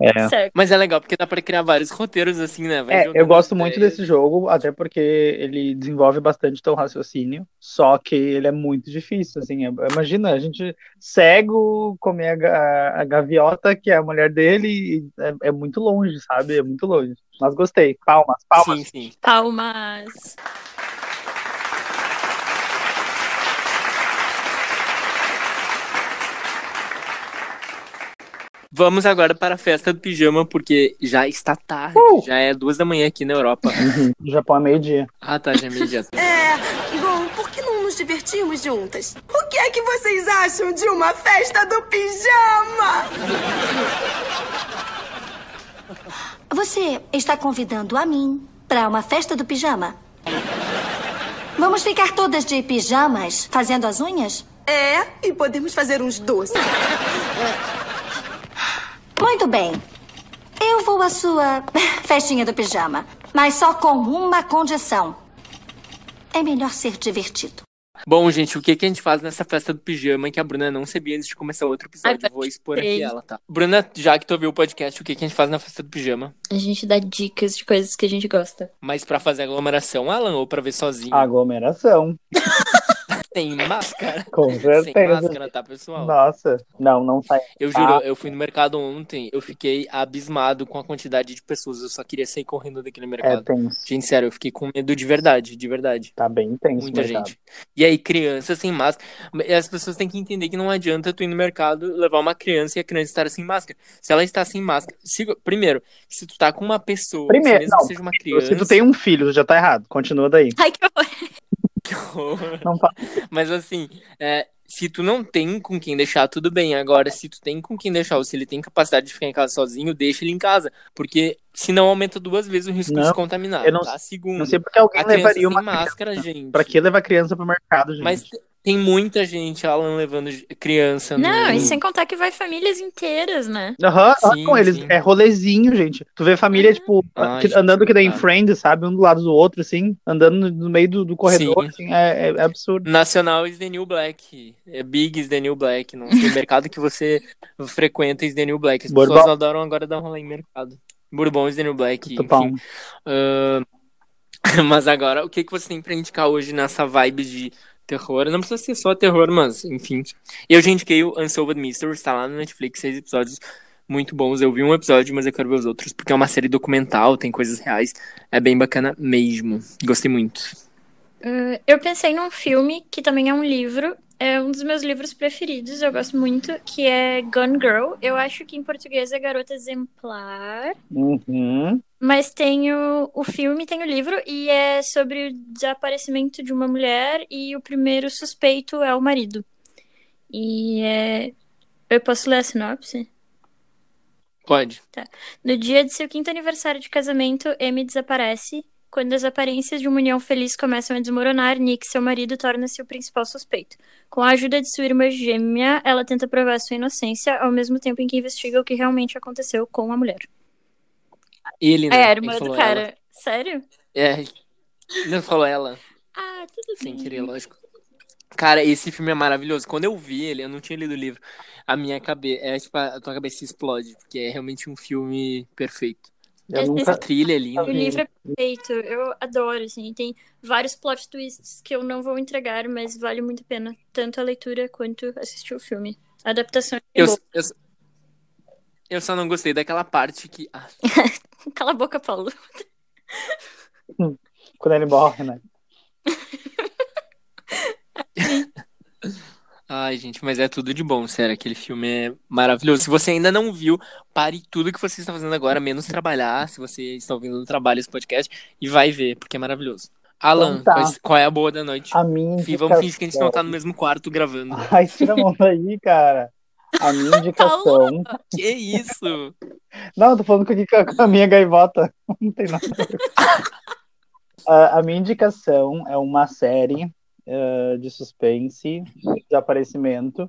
É. certo. Mas é legal porque dá pra criar vários roteiros assim, né? Vai É, eu gosto muito ideias. desse jogo, até porque ele desenvolve bastante teu raciocínio, só que ele é muito difícil, assim, é- imagina, a gente cego comer a, a gaviota, que é a mulher dele, e é, é muito longe, sabe, é muito longe, mas gostei, palmas, palmas. Sim, sim. Palmas. Vamos agora para a festa do pijama, porque já está tarde. Uh! Já é duas da manhã aqui na Europa. No Japão é meio-dia. Ah, tá, já é meio-dia. É, bom, por que não nos divertirmos juntas? O que é que vocês acham de uma festa do pijama? Você está convidando a mim para uma festa do pijama? Vamos ficar todas de pijamas fazendo as unhas? É, e podemos fazer uns doces. Muito bem. Eu vou à sua festinha do pijama, mas só com uma condição. É melhor ser divertido. Bom, gente, o que, que a gente faz nessa festa do pijama que a Bruna não sabia antes de começar outro episódio? Ai, Vou expor sei. aqui ela, tá? Bruna, já que tu ouviu o podcast, o que, que a gente faz na festa do pijama? A gente dá dicas de coisas que a gente gosta. Mas pra fazer aglomeração, Alan, ou pra ver sozinho? Aglomeração, Sem máscara. com Sem certeza. máscara, tá, pessoal? Nossa, não, não sai. Eu juro, Ah. eu fui no mercado ontem, eu fiquei abismado com a quantidade de pessoas. Eu só queria sair correndo daquele É mercado. tenso, Gente, sério, eu fiquei com medo de verdade, de verdade. tá bem tenso. o Muita gente. E aí, criança sem máscara. As pessoas têm que entender que não adianta tu ir no mercado levar uma criança e a criança estar sem máscara. Se ela está sem máscara. se- primeiro, se tu tá com uma pessoa, Primeiro, mesmo não, que seja uma criança. Se tu tem um filho, já tá errado, continua daí. Ai, que horror. Que horror. Não fa- Mas assim, é, se tu não tem com quem deixar, tudo bem. Agora, se tu tem com quem deixar, ou se ele tem capacidade de ficar em casa sozinho, deixa ele em casa. Porque senão aumenta duas vezes o risco de Não, se contaminar. eu não- tá? Segundo, Não sei porque alguém levaria uma máscara, criança. gente. Pra que levar criança pro mercado, gente? Mas tem muita gente, Alan, levando criança no... Não, e sem contar que vai famílias inteiras, né? Aham, Sim, com eles. sim. É rolezinho, gente. Tu vê família, tipo, Ah, que- gente, andando que nem coitado. Friends, sabe? Um do lado do outro, assim, andando no, no meio do, do corredor, Sim. assim, é, é- é absurdo. Nacional is the new black. É big is the new black. Não sei, mercado que você frequenta is the new black. As Bourbon. pessoas adoram agora dar um rolê em mercado. Bourbon is the new black, Tupão. enfim. Ah, mas agora, o que, que você tem pra indicar hoje nessa vibe de terror? Não precisa ser só terror, mas, enfim. Eu já indiquei o Unsolved Mysteries, tá lá no Netflix, seis episódios muito bons. Eu vi um episódio, mas eu quero ver os outros, porque é uma série documental, tem coisas reais. É bem bacana mesmo. Gostei muito. Uh, eu pensei num filme que também é um livro. É um dos meus livros preferidos, eu gosto muito, que é Gone Girl. Eu acho que em português é Garota Exemplar. Uhum. Mas tem o, o filme, tem o livro, e é sobre o desaparecimento de uma mulher, e o primeiro suspeito é o marido. E é. Eu posso ler a sinopse? Pode. No dia de seu quinto aniversário de casamento, Amy desaparece. Quando as aparências de uma união feliz começam a desmoronar, Nick, seu marido, torna-se o principal suspeito. Com a ajuda de sua irmã gêmea, ela tenta provar sua inocência, ao mesmo tempo em que investiga o que realmente aconteceu com a mulher. Ele, né? É, a Ele irmã do cara. ela. Sério? É. Não falou ela, Ah, tudo sem bem. querer, lógico. Cara, esse filme é maravilhoso. Quando eu vi ele, eu não tinha lido o livro. A minha cabeça, é tipo, a tua cabeça explode, porque é realmente um filme perfeito. Eu Esse- nunca. Trilha é linda. O livro é perfeito, eu adoro, assim, tem vários plot twists que eu não vou entregar, mas vale muito a pena, tanto a leitura quanto assistir o filme. A adaptação é Eu, eu, eu só não gostei daquela parte que. ah, Cala a boca, Paulo. Quando ele morre, né? Ai, gente, mas é tudo de bom, sério. Aquele filme é maravilhoso. Se você ainda não viu, pare tudo que você está fazendo agora, menos trabalhar, se você está ouvindo no trabalho esse podcast, e vai ver, porque é maravilhoso. Alan, Então tá. qual é- a boa da noite? A minha Fih, Vamos indicação. fingir que a gente não tá no mesmo quarto gravando. Ai, tira a mão daí, cara. A minha indicação. Que isso? Não, eu tô falando com a, minha gaivota. Não tem nada a ver. a minha indicação é uma série eh, de suspense, de desaparecimento,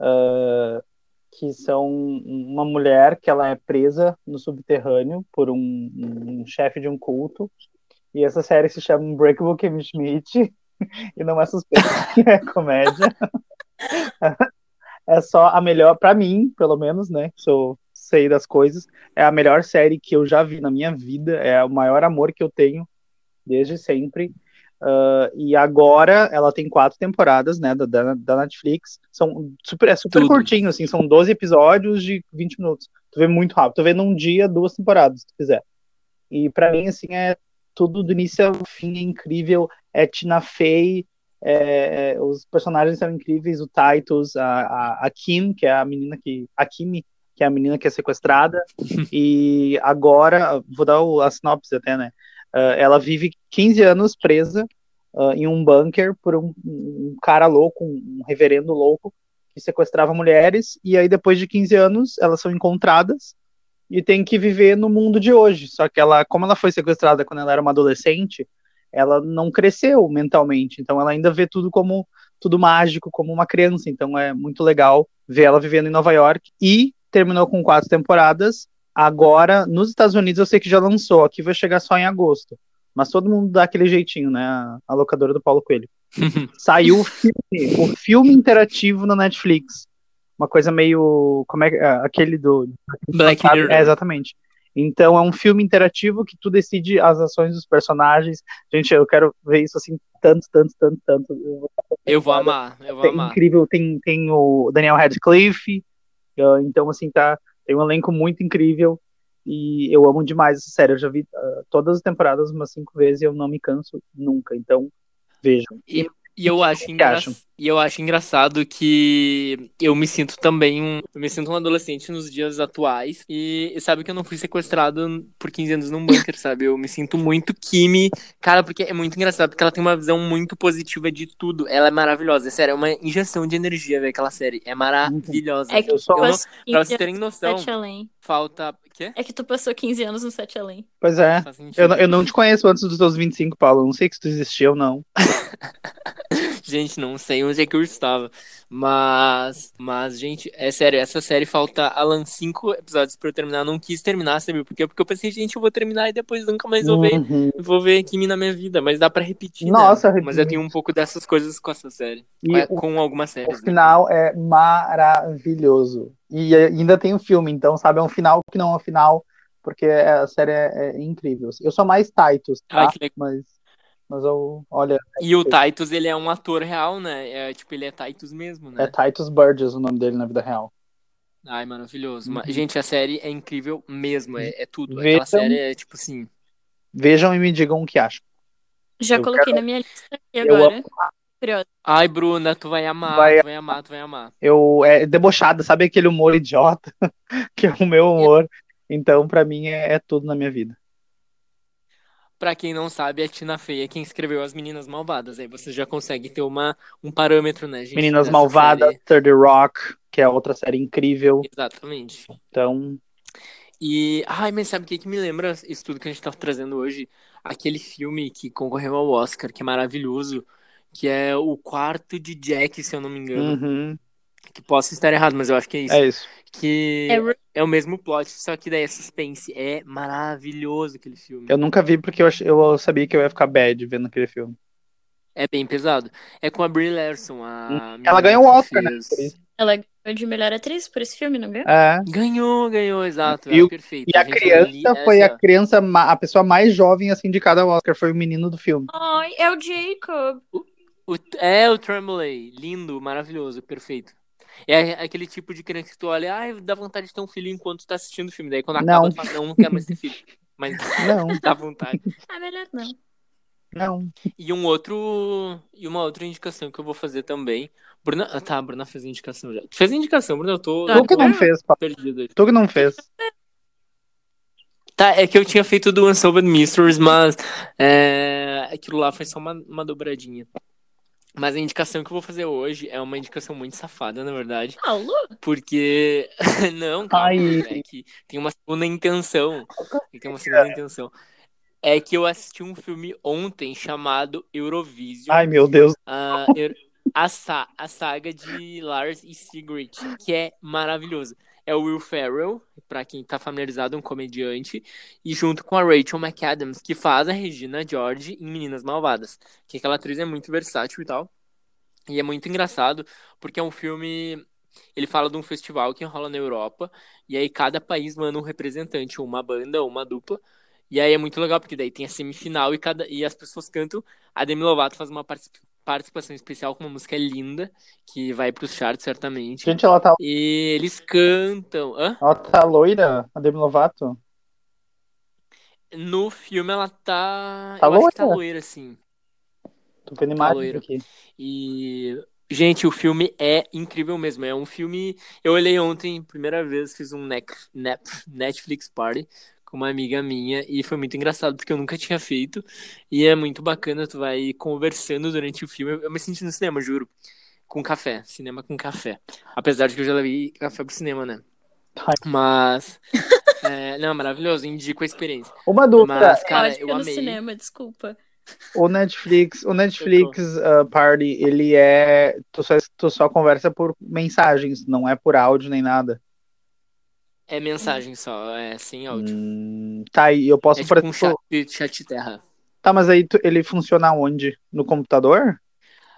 eh, que são uma mulher que ela é presa no subterrâneo por um, um chefe de um culto. E essa série se chama Unbreakable Kimmy Schmidt. E não é suspense, é comédia. É só a melhor, pra mim, pelo menos, né? Que sou sei das coisas. É a melhor série que eu já vi na minha vida. É o maior amor que eu tenho desde sempre. Ah, e agora ela tem quatro temporadas, né? Da, da, Netflix. São super, é super Tudo. curtinho, assim. São 12 episódios de 20 minutos. Tu vê muito rápido. Tu vê num dia duas temporadas, se tu quiser. E pra mim, assim, é tudo do início ao fim é incrível. É Tina Fey, é, é, os personagens são incríveis, o Titus, a, a, a Kim, que é a menina que. A Kimi, que é a menina que é sequestrada. e agora, vou dar o, a sinopse até, né? Ah, ela vive 15 anos presa ah, em um bunker por um, um cara louco, um reverendo louco, que sequestrava mulheres, e aí depois de 15 anos elas são encontradas e tem que viver no mundo de hoje. Só que ela, como ela foi sequestrada quando ela era uma adolescente, ela não cresceu mentalmente, então ela ainda vê tudo como tudo mágico, como uma criança. Então é muito legal ver ela vivendo em Nova York e terminou com quatro temporadas. Agora, nos Estados Unidos, eu sei que já lançou, aqui vai chegar só em agosto. Mas todo mundo dá aquele jeitinho, né? A, locadora do Paulo Coelho. Saiu o filme, o filme interativo na Netflix. Uma coisa meio. Como é é, Aquele do. Black? Mirror. É, exatamente. Então é um filme interativo que tu decide as ações dos personagens. Gente, eu quero ver isso assim, tanto, tanto, tanto, tanto. Eu vou- Eu vou amar, eu vou Tem amar. incrível, tem, tem o Daniel Radcliffe, ah, então assim, tá, tem um elenco muito incrível e eu amo demais essa série. Eu já vi ah, todas as temporadas umas cinco vezes e eu não me canso nunca. Então, vejam. E E eu acho, engra... e eu acho engraçado que eu me sinto também um. Eu me sinto um adolescente nos dias atuais. E sabe que eu não fui sequestrado por 15 anos num bunker, sabe? Eu me sinto muito Kimi. Cara, porque é muito engraçado, porque ela tem uma visão muito positiva de tudo. Ela é maravilhosa. É sério, é uma injeção de energia ver aquela série. É maravilhosa. É que Eu só- Eu não- passou Pra 15 vocês terem noção, Além. Falta. Quê? É que tu passou 15 anos no Sete Além. Pois é. Eu, não- eu não te conheço antes dos teus 25, Paulo. Eu não sei se tu existia ou não. Gente, não sei onde é que eu estava. Mas, mas, gente, é sério, essa série falta, Alan, cinco episódios pra eu terminar. Eu não quis terminar, sabe por quê? Porque eu pensei, gente, eu vou terminar e depois nunca mais vou ver, Uhum. vou ver Kimi na minha vida. Mas dá pra repetir, né? Nossa, Mas eu tenho um pouco dessas coisas com essa série. E É, o, com algumas o séries, né? final é maravilhoso. E ainda tem o filme, então, sabe? É um final que não é um final, porque a série é, é incrível. Eu sou mais Titus, tá? Ai, que. Mas, mas eu, olha, E o Titus, ele é um ator real, né? É, tipo, ele é Titus mesmo, né? é Titus Burgess o nome dele na vida real. Ai, maravilhoso. Ma- Uhum. Gente, a série é incrível mesmo, é, é tudo. Vejam. Aquela série é, tipo assim... Vejam e me digam o que acham. Já Eu coloquei na minha lista aqui Eu agora. Ai, Bruna, tu vai amar, Vai- tu vai amar, tu vai amar. Eu é debochada, sabe aquele humor idiota que é o meu humor. Então, pra mim é, é tudo na minha vida. Pra quem não sabe, é Tina Fey é quem escreveu As Meninas Malvadas. Aí você já consegue ter uma, um parâmetro, né, gente? Meninas Malvadas. 30 Rock, que é outra série incrível. Exatamente. Então, E, ai, mas sabe o que, que me lembra isso tudo que a gente tá trazendo hoje? Aquele filme que concorreu ao Oscar, que é maravilhoso, que é O Quarto de Jack, se eu não me engano. uhum, Que posso estar errado, mas eu acho que é isso. é isso. Que É é o mesmo plot, só que daí é suspense. É maravilhoso aquele filme. Eu nunca vi porque eu, ach- eu sabia que eu ia ficar bad vendo aquele filme. É bem pesado. É com a Brie Larson, a Ela menina ganhou o Oscar, né? fez- isso. Ela ganhou de melhor atriz por esse filme, não ganhou? É. Ganhou, ganhou, exato. E é o- perfeito. E a gente, criança foi essa- a criança, a pessoa mais jovem a ser indicada ao Oscar, foi o menino do filme. Ai, é o Jacob. o- é o Tremblay. Lindo, maravilhoso, perfeito. É aquele tipo de criança que tu olha, ai, dá vontade de ter um filho enquanto tá assistindo o filme. Daí quando acaba, Não. tu fala, não, não quero mais ter filho. Mas Não, dá vontade. Ah, melhor não. não. E um outro. E uma outra indicação que eu vou fazer também. Bruna. ah, Tá, a Bruna fez a indicação já. Tu fez a indicação, Bruna, eu tô, Tá. Tu que não fez, perdido. Tu que não fez. Tá, é que eu tinha feito do Unsolved Mysteries, mas é, aquilo lá foi só uma, uma dobradinha. Mas a indicação que eu vou fazer hoje é uma indicação muito safada, na verdade. Paulo? Porque. Não, Ai. é que tem uma segunda intenção. Tem uma segunda intenção. É que eu assisti um filme ontem chamado Eurovision. Ai, meu Deus. a, eu- a, sa- a saga de Lars e Sigrid, que é maravilhoso. É o Will Ferrell, pra quem tá familiarizado, um comediante, e junto com a Rachel McAdams, que faz a Regina George em Meninas Malvadas. Que aquela atriz é muito versátil e tal. E é muito engraçado, porque é um filme. Ele fala de um festival que rola na Europa, e aí cada país manda um representante, uma banda, uma dupla. E aí é muito legal, porque daí tem a semifinal e, cada, e as pessoas cantam. A Demi Lovato faz uma particip- participação especial com uma música linda, que vai pros charts certamente. Gente, ela tá, E eles cantam. Hã? ela tá loira, a Demi Lovato. No filme ela tá. Tá eu acho que tá loira? loira, assim. Tô vendo Tá loira. aqui. E. Gente, o filme é incrível mesmo. É um filme. Eu olhei ontem, primeira vez, fiz um Netflix party com uma amiga minha e foi muito engraçado porque eu nunca tinha feito. E é muito bacana, tu vai conversando durante o filme. Eu- Eu me senti no cinema, juro. Com café. Cinema com café. Apesar de que eu já levei café pro cinema, né? Mas. é, não, maravilhoso. Indico a experiência. Uma dúvida, Mas, cara, Pode eu no amei. cinema, desculpa. o Netflix, o Netflix uh, Party, ele é. Tu só, tu só conversa por mensagens, não é por áudio nem nada. É mensagem só, é sem áudio. Hum, tá, e eu posso, É tipo um exemplo. chat, chat terra. Tá, mas aí tu- ele funciona onde? No computador?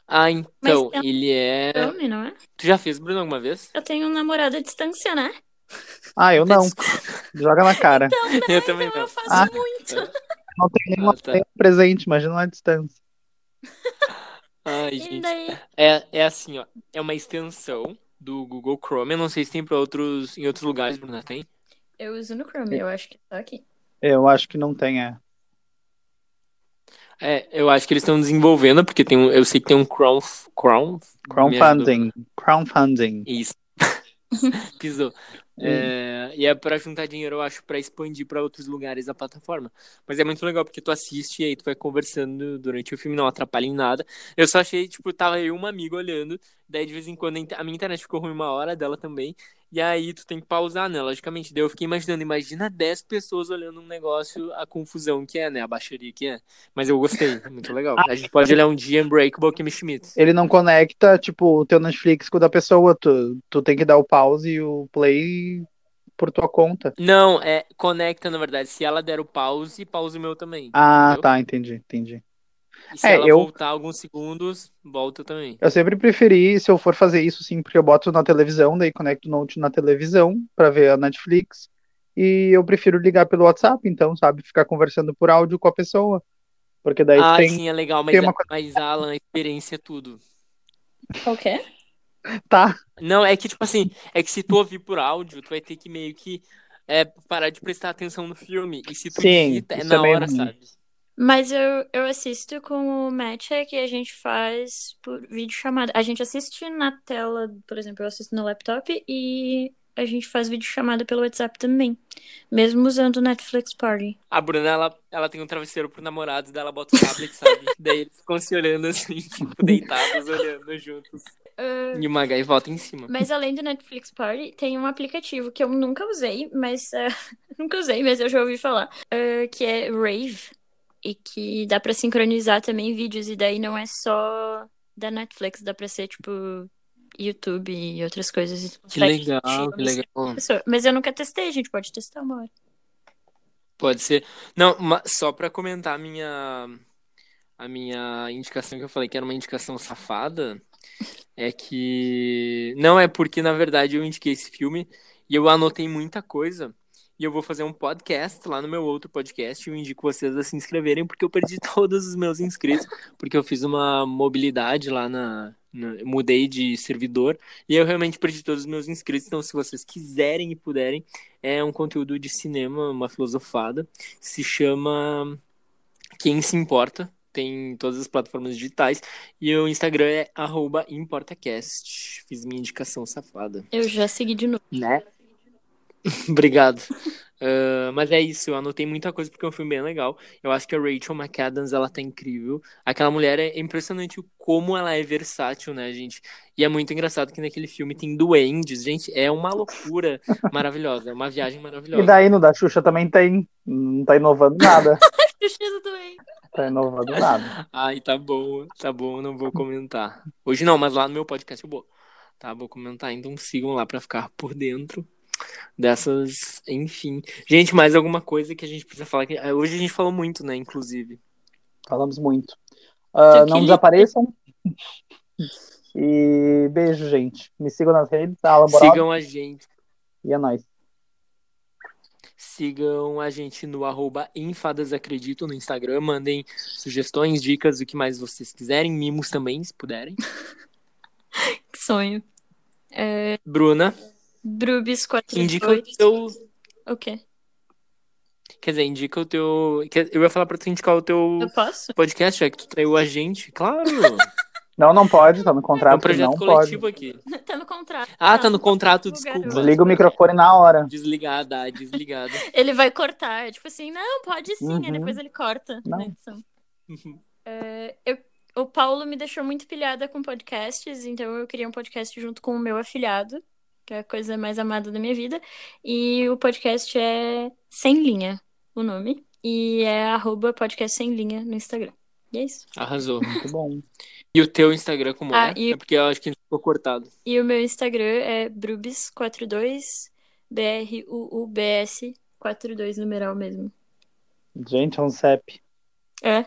Ah, então, um- ele é. Homem, não é? Tu já fez, Bruno, alguma vez? Eu tenho um namorado à distância, né? Ah, eu não. Joga na cara. eu também Então não. eu faço Ah. muito. Não tem nenhuma Ah, tá. nenhum presente, imagina uma distância. Ai, E gente. daí? É, é assim, ó. É uma extensão do Google Chrome. Eu não sei se tem pra outros, em outros lugares, Bruna, tem? Eu uso no Chrome, eu acho que tá aqui. Eu acho que não tem, é. É, eu acho que eles estão desenvolvendo, porque tem um, eu sei que tem um crown, crown, Crowdfunding. Crowdfunding. Isso. Pisou. É, e é pra juntar dinheiro, eu acho, pra expandir pra outros lugares a plataforma. Mas é muito legal porque tu assiste e aí tu vai conversando durante o filme, não atrapalha em nada. Eu só achei, tipo, tava eu e uma amiga olhando, daí de vez em quando a minha internet ficou ruim uma hora, dela também. E aí tu tem que pausar, né? Logicamente. Daí eu fiquei imaginando, imagina 10 pessoas olhando um negócio, a confusão que é, né? A baixaria que é. Mas eu gostei, muito legal. A gente pode olhar um dia Unbreakable Kimmy Schmidt. Ele não conecta, tipo, o teu Netflix com o da pessoa. Tu, tu tem que dar o pause e o play por tua conta. Não, é conecta, na verdade. Se ela der o pause, pause o meu também. Ah, entendeu? tá, entendi, entendi. E se É, ela eu- voltar alguns segundos, volta também. Eu sempre preferi, se eu for fazer isso, sim, porque eu boto na televisão, daí conecto o Note na televisão pra ver a Netflix. E eu prefiro ligar pelo WhatsApp, então, sabe? Ficar conversando por áudio com a pessoa. Porque daí Ah, tem. sim, é legal, mas, tem uma mas Alan, a experiência é tudo. Qual que é? Tá, Não, é que, tipo assim, é que se tu ouvir por áudio, tu vai ter que meio que é, parar de prestar atenção no filme. E se tu Sim, digita, é na é hora, ruim. sabe? Mas eu, eu assisto com o Match é que a gente faz por vídeo chamada. A gente assiste na tela, por exemplo, eu assisto no laptop e a gente faz vídeo chamada pelo WhatsApp também. Mesmo usando o Netflix Party. A Bruna, ela, ela tem um travesseiro pro namorado, daí ela bota o tablet, sabe? daí eles ficam se olhando assim, tipo, deitados, olhando juntos. Ah, E uma gaivota em cima. Mas além do Netflix Party, tem um aplicativo que eu nunca usei, mas ah, nunca usei, mas eu já ouvi falar, ah, que é Rave e que dá pra sincronizar também vídeos e daí não é só da Netflix, dá pra ser tipo YouTube e outras coisas. Que Pra legal, gente, que legal. Mas eu nunca testei, a gente pode testar uma hora. Pode ser. Não, só pra comentar a minha a minha indicação que eu falei que era uma indicação safada, é que não é porque na verdade eu indiquei esse filme e eu anotei muita coisa e eu vou fazer um podcast lá no meu outro podcast eu indico vocês a se inscreverem porque eu perdi todos os meus inscritos porque eu fiz uma mobilidade lá na, na- mudei de servidor e eu realmente perdi todos os meus inscritos, então se vocês quiserem e puderem, é um conteúdo de cinema, uma filosofada, se chama Quem Se Importa, tem em todas as plataformas digitais, e o Instagram é arroba ImportaCast. Fiz minha indicação safada, Eu já segui de novo. né? Obrigado. Ah, mas é isso, eu anotei muita coisa porque é um filme bem legal. Eu acho que a Rachel McAdams, ela tá incrível. Aquela mulher é impressionante o como ela é versátil, né, gente? E é muito engraçado que naquele filme tem duendes, gente, é uma loucura maravilhosa, é uma viagem E maravilhosa. daí no da Xuxa também tem. Não tá inovando nada. Justiça também. Tá inovando nada. Ai, tá bom, tá bom, não vou comentar. Hoje não, mas lá no meu podcast eu vou. Tá, vou comentar, então sigam lá pra ficar por dentro dessas, enfim. Gente, mais alguma coisa que a gente precisa falar? que- ah, Hoje a gente falou muito, né, inclusive. Falamos muito. Que não desapareçam. E beijo, gente. Me sigam nas redes, Alan Sigam a gente. e é nóis. Sigam a gente no arroba enfadasacredito no Instagram. Mandem sugestões, dicas, o que mais vocês quiserem. Mimos também, se puderem. Que sonho. Bruna, Brubis indica o 42. teu... O quê? Quer dizer, indica o teu... quer- Eu ia falar pra tu indicar o teu Eu posso? podcast, já que tu traiu a gente. Claro! Não, não pode, tá no É um contrato. projeto não pode. coletivo aqui. Tá no contrato. Ah, Não, tá no contrato, desculpa. garoto. Desliga o microfone na hora. Desligada, desligada. Ele vai cortar. É tipo assim, não, pode sim. Aí Uhum. depois ele corta Não. na edição. É, eu, o Paulo me deixou muito pilhada com podcasts, então eu queria um podcast junto com o meu afilhado, que é a coisa mais amada da minha vida. E o podcast é Sem Linha, o nome. E é arroba podcast sem linha no Instagram. E é isso. Arrasou. Muito bom. E o teu Instagram como Ah, é? e- É porque eu acho que ficou cortado. E o meu Instagram é Brubis42, B-R-U-U-B-S 42, numeral mesmo. Gente, é um CEP. É.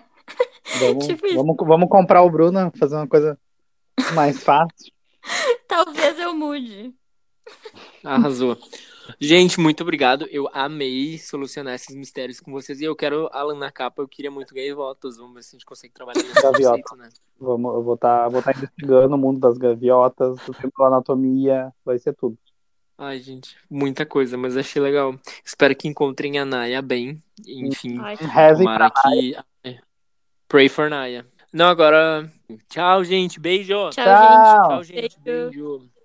Vamos, Tipo isso. vamos, vamos comprar o Bruno, fazer uma coisa mais fácil. Talvez eu mude. Arrasou. Gente, muito obrigado. Eu amei solucionar esses mistérios com vocês. E eu quero Alan na capa. Eu queria muito gaivotas. Vamos ver se a gente consegue trabalhar nesse Gaviota. conceito, né? Vamos, eu vou estar vou tá investigando o mundo das gaviotas, do tempo da anatomia, vai ser tudo. Ai, gente, muita coisa, mas achei legal. Espero que encontrem a Naya bem. Enfim, Ai, tomara que. Pray for Naya. Não, agora. Tchau, gente. Beijo. Tchau, Tchau. Tchau, gente. Beijo. Beijo.